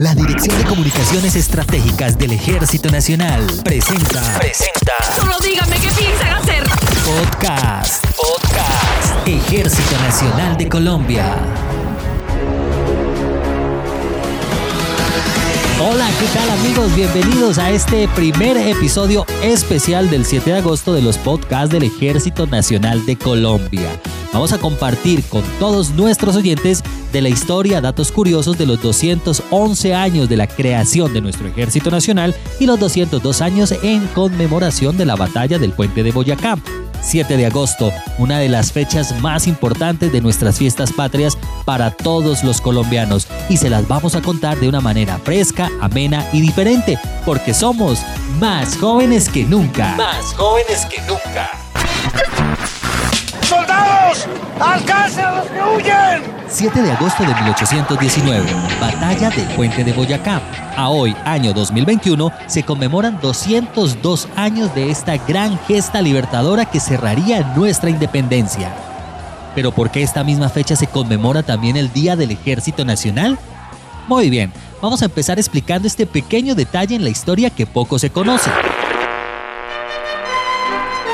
La Dirección de Comunicaciones Estratégicas del Ejército Nacional presenta. Presenta. Solo díganme qué piensan hacer. Podcast. Podcast. Ejército Nacional de Colombia. Hola, ¿qué tal amigos? Bienvenidos a este primer episodio especial del 7 de agosto de los podcasts del Ejército Nacional de Colombia. Vamos a compartir con todos nuestros oyentes de la historia, datos curiosos de los 211 años de la creación de nuestro Ejército Nacional y los 202 años en conmemoración de la batalla del Puente de Boyacá. 7 de agosto, una de las fechas más importantes de nuestras fiestas patrias para todos los colombianos y se las vamos a contar de una manera fresca, amena y diferente, porque somos más jóvenes que nunca. Más jóvenes que nunca. ¡Soldados! ¡Alcancen a los que huyen! 7 de agosto de 1819, Batalla del Puente de Boyacá. A hoy, año 2021, se conmemoran 202 años de esta gran gesta libertadora que cerraría nuestra independencia. Pero ¿por qué esta misma fecha se conmemora también el Día del Ejército Nacional? Muy bien, vamos a empezar explicando este pequeño detalle en la historia que poco se conoce.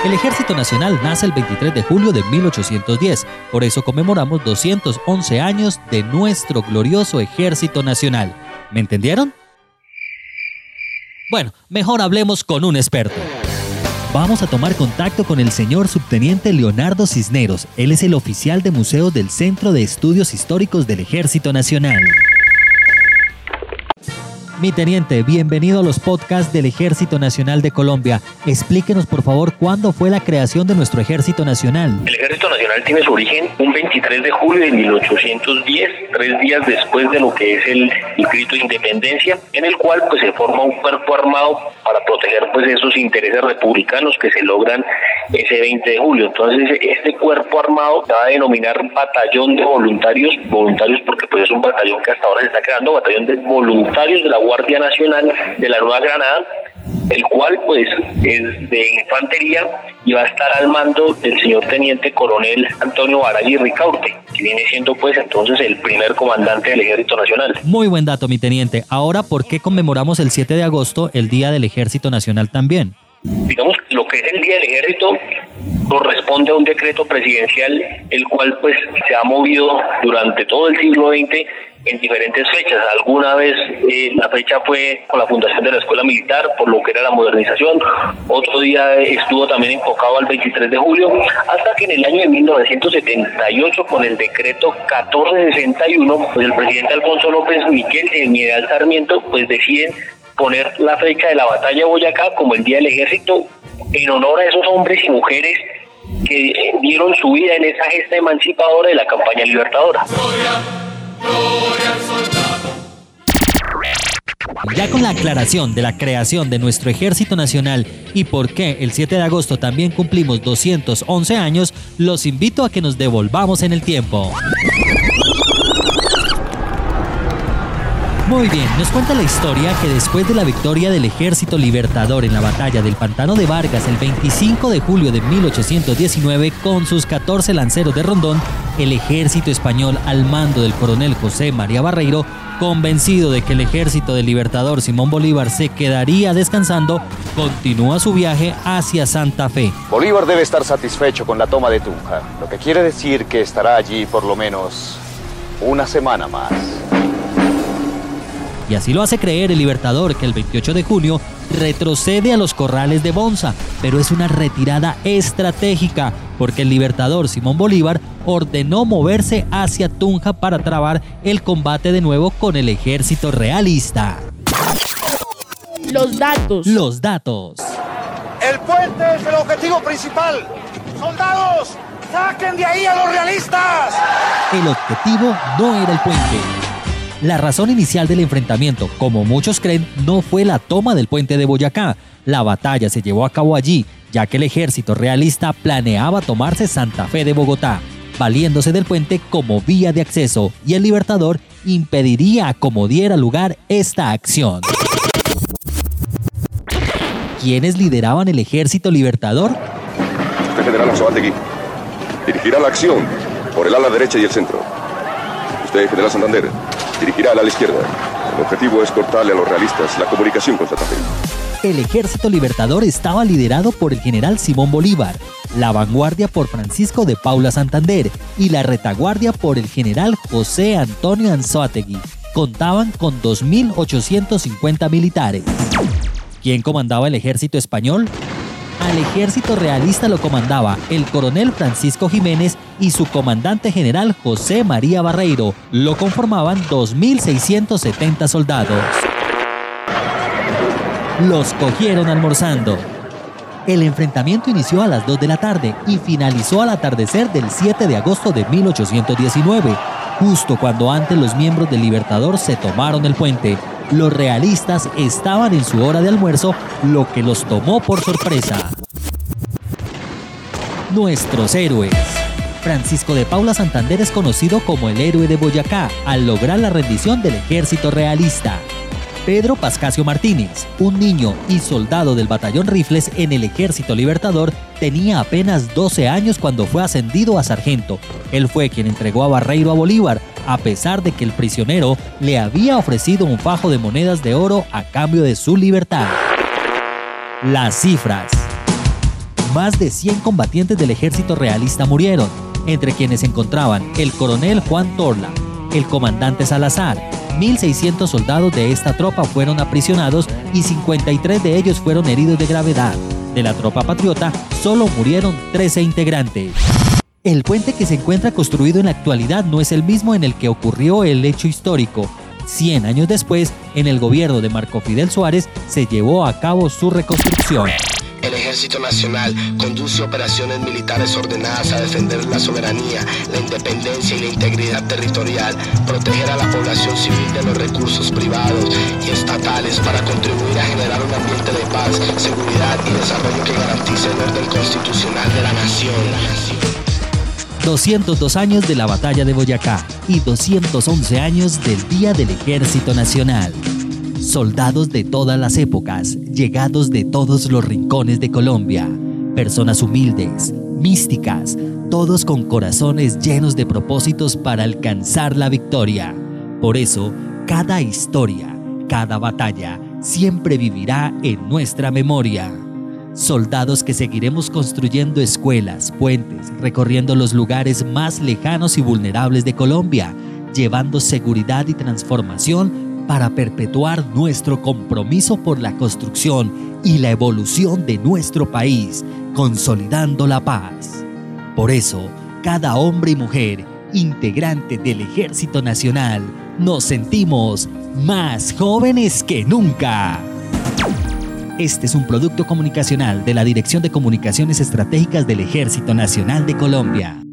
El Ejército Nacional nace el 23 de julio de 1810, por eso conmemoramos 211 años de nuestro glorioso Ejército Nacional. ¿Me entendieron? Bueno, mejor hablemos con un experto. Vamos a tomar contacto con el señor subteniente Leonardo Cisneros. Él es el oficial de museo del Centro de Estudios Históricos del Ejército Nacional. Mi teniente, bienvenido a los podcasts del Ejército Nacional de Colombia. Explíquenos por favor cuándo fue la creación de nuestro Ejército Nacional. El Ejército Nacional tiene su origen un 23 de julio de 1810, tres días después de lo que es el, el de independencia, en el cual pues se forma un cuerpo armado para proteger pues esos intereses republicanos que se logran ese 20 de julio. Entonces este cuerpo armado se va a denominar batallón de voluntarios, voluntarios porque pues es un batallón que hasta ahora se está creando, batallón de voluntarios de la Guardia Nacional de la Nueva Granada, el cual pues es de infantería y va a estar al mando del señor teniente coronel Antonio Baragui Ricaurte, que viene siendo pues entonces el primer comandante del Ejército Nacional. Muy buen dato, mi teniente. Ahora, ¿por qué conmemoramos el 7 de agosto, el Día del Ejército Nacional también? Digamos, lo que es el Día del Ejército corresponde a un decreto presidencial, el cual pues se ha movido durante todo el siglo XX en diferentes fechas. Alguna vez eh, la fecha fue con la fundación de la Escuela Militar, por lo que era la modernización. Otro día estuvo también enfocado al 23 de julio, hasta que en el año de 1978, con el decreto 1461, pues el presidente Alfonso López Miquel y el Miguel Sarmiento, pues deciden poner la fecha de la batalla de Boyacá como el Día del Ejército en honor a esos hombres y mujeres que dieron su vida en esa gesta emancipadora de la campaña libertadora. Ya con la aclaración de la creación de nuestro Ejército Nacional y por qué el 7 de agosto también cumplimos 211 años, los invito a que nos devolvamos en el tiempo. Muy bien, nos cuenta la historia que después de la victoria del Ejército Libertador en la batalla del Pantano de Vargas el 25 de julio de 1819 con sus 14 lanceros de Rondón, el ejército español al mando del coronel José María Barreiro, convencido de que el ejército del Libertador Simón Bolívar se quedaría descansando, continúa su viaje hacia Santa Fe. Bolívar debe estar satisfecho con la toma de Tunja, lo que quiere decir que estará allí por lo menos una semana más. Y así lo hace creer el Libertador que el 28 de junio retrocede a los corrales de Bonza, pero es una retirada estratégica porque el Libertador Simón Bolívar ordenó moverse hacia Tunja para trabar el combate de nuevo con el ejército realista. Los datos. Los datos. El puente es el objetivo principal. ¡Soldados! ¡Saquen de ahí a los realistas! El objetivo no era el puente. La razón inicial del enfrentamiento, como muchos creen, no fue la toma del puente de Boyacá. La batalla se llevó a cabo allí, ya que el ejército realista planeaba tomarse Santa Fe de Bogotá, valiéndose del puente como vía de acceso, y el Libertador impediría como diera lugar esta acción. ¿Quiénes lideraban el ejército libertador? Usted, general Anzoátegui, dirigirá la acción por el ala derecha y el centro. Usted, general Santander, dirigirá al ala izquierda. El objetivo es cortarle a los realistas la comunicación con Santa Fe. El ejército libertador estaba liderado por el general Simón Bolívar, la vanguardia por Francisco de Paula Santander y la retaguardia por el general José Antonio Anzoátegui. Contaban con 2.850 militares. ¿Quién comandaba el ejército español? Al ejército realista lo comandaba el coronel Francisco Jiménez y su comandante general José María Barreiro. Lo conformaban 2.670 soldados. Los cogieron almorzando. El enfrentamiento inició a las 2 de la tarde y finalizó al atardecer del 7 de agosto de 1819, justo cuando antes los miembros del Libertador se tomaron el puente. Los realistas estaban en su hora de almuerzo, lo que los tomó por sorpresa. Nuestros héroes. Francisco de Paula Santander es conocido como el héroe de Boyacá al lograr la rendición del ejército realista. Pedro Pascasio Martínez, un niño y soldado del batallón Rifles en el Ejército Libertador, tenía apenas 12 años cuando fue ascendido a sargento. Él fue quien entregó a Barreiro a Bolívar, a pesar de que el prisionero le había ofrecido un fajo de monedas de oro a cambio de su libertad. Las cifras. Más de 100 combatientes del ejército realista murieron, entre quienes se encontraban el coronel Juan Torla, el comandante Salazar, 1.600 soldados de esta tropa fueron aprisionados y 53 de ellos fueron heridos de gravedad. De la tropa patriota, solo murieron 13 integrantes. El puente que se encuentra construido en la actualidad no es el mismo en el que ocurrió el hecho histórico. 100 años después, en el gobierno de Marco Fidel Suárez, se llevó a cabo su reconstrucción. El Ejército Nacional conduce operaciones militares ordenadas a defender la soberanía, la independencia y la integridad territorial, proteger a la población civil de los recursos privados y estatales para contribuir a generar un ambiente de paz, seguridad y desarrollo que garantice el orden constitucional de la nación. 202 años de la batalla de Boyacá y 211 años del Día del Ejército Nacional soldados de todas las épocas, llegados de todos los rincones de Colombia, personas humildes, místicas, todos con corazones llenos de propósitos para alcanzar la victoria. Por eso, cada historia, cada batalla, siempre vivirá en nuestra memoria. Soldados que seguiremos construyendo escuelas, puentes, recorriendo los lugares más lejanos y vulnerables de Colombia, llevando seguridad y transformación para perpetuar nuestro compromiso por la construcción y la evolución de nuestro país, consolidando la paz. Por eso, cada hombre y mujer, integrante del Ejército Nacional, nos sentimos más jóvenes que nunca. Este es un producto comunicacional de la Dirección de Comunicaciones Estratégicas del Ejército Nacional de Colombia.